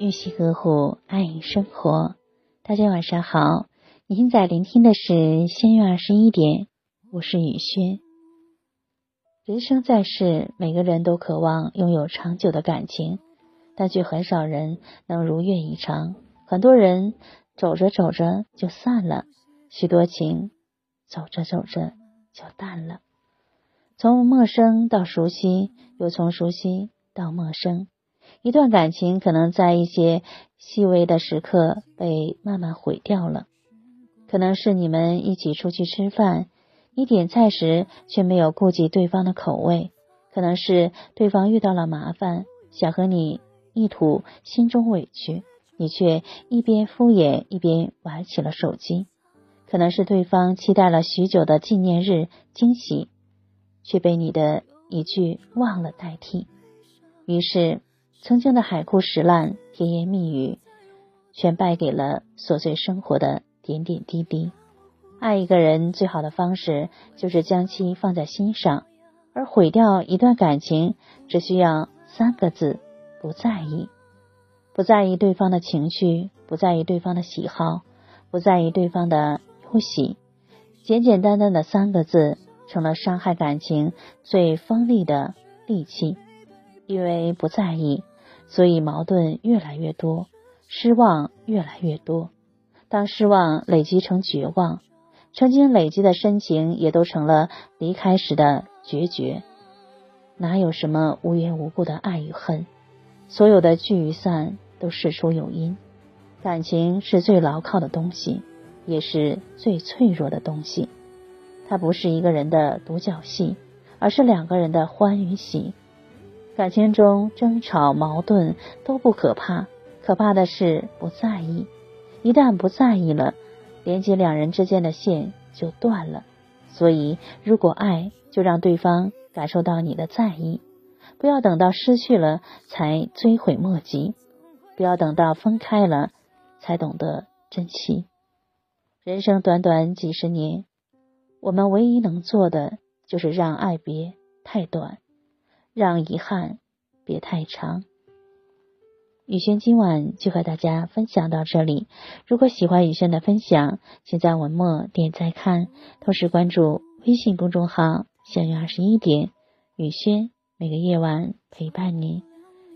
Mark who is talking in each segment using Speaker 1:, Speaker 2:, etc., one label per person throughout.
Speaker 1: 玉溪呵护，爱生活。大家晚上好，您在聆听的是仙月二十一点，我是雨轩。人生在世，每个人都渴望拥有长久的感情，但却很少人能如愿以偿。很多人走着走着就散了，许多情走着走着就淡了。从陌生到熟悉，又从熟悉到陌生。一段感情可能在一些细微的时刻被慢慢毁掉了，可能是你们一起出去吃饭，你点菜时却没有顾及对方的口味；可能是对方遇到了麻烦，想和你一吐心中委屈，你却一边敷衍一边玩起了手机；可能是对方期待了许久的纪念日惊喜，却被你的一句忘了代替，于是。曾经的海枯石烂、甜言蜜语，全败给了琐碎生活的点点滴滴。爱一个人最好的方式，就是将其放在心上；而毁掉一段感情，只需要三个字：不在意。不在意对方的情绪，不在意对方的喜好，不在意对方的忧喜。简简单单的三个字，成了伤害感情最锋利的利器。因为不在意。所以矛盾越来越多，失望越来越多。当失望累积成绝望，曾经累积的深情也都成了离开时的决绝。哪有什么无缘无故的爱与恨？所有的聚与散都事出有因。感情是最牢靠的东西，也是最脆弱的东西。它不是一个人的独角戏，而是两个人的欢与喜。感情中争吵矛盾都不可怕，可怕的是不在意。一旦不在意了，连接两人之间的线就断了。所以，如果爱，就让对方感受到你的在意，不要等到失去了才追悔莫及，不要等到分开了才懂得珍惜。人生短短几十年，我们唯一能做的就是让爱别太短。让遗憾别太长。雨轩今晚就和大家分享到这里。如果喜欢雨轩的分享，请在文末点赞看，同时关注微信公众号“相约二十一点”，雨轩每个夜晚陪伴你。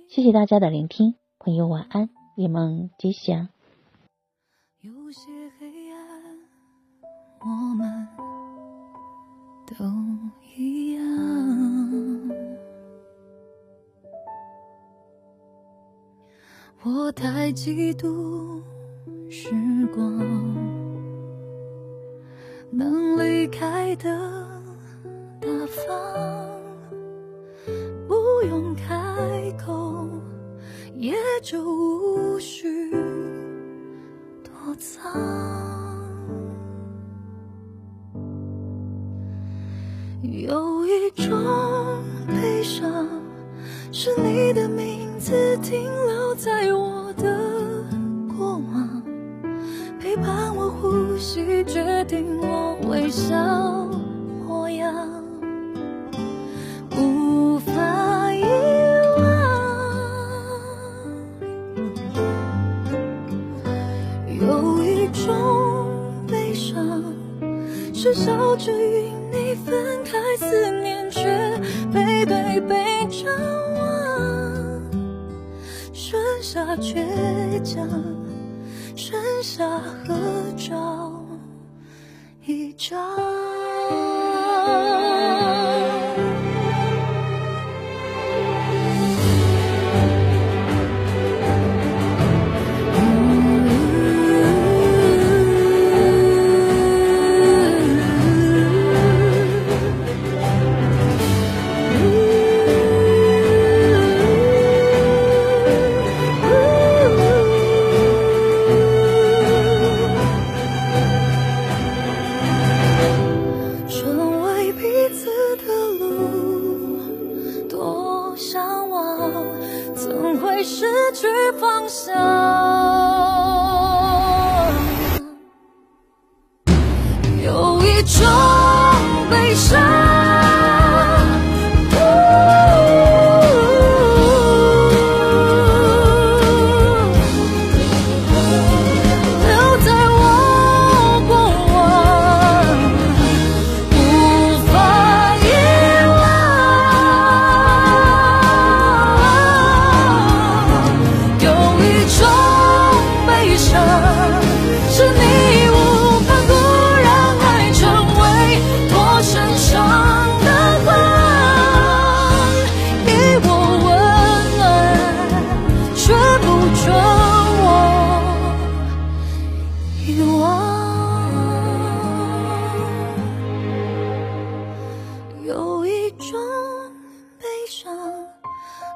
Speaker 1: 谢谢大家的聆听，朋友晚安，夜梦吉祥。有些黑暗，我们都一样。太嫉妒时光能离开的大方，不用开口，也就无需躲藏。有一种悲伤，是你的名字停留在我的过往，陪伴我呼吸。决定我微笑模样，无法遗忘。有一种悲伤，是笑着与你分开，思念却背对背张倔强，剩下合照。一张。
Speaker 2: 失去方向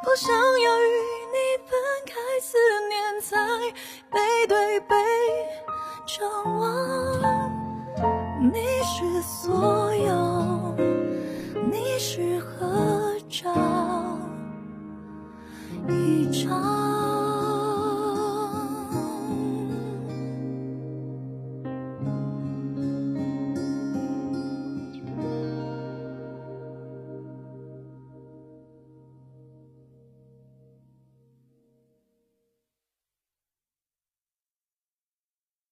Speaker 2: 我想要与你分开，思念在背对背张望。你是所有，你是合照，一张。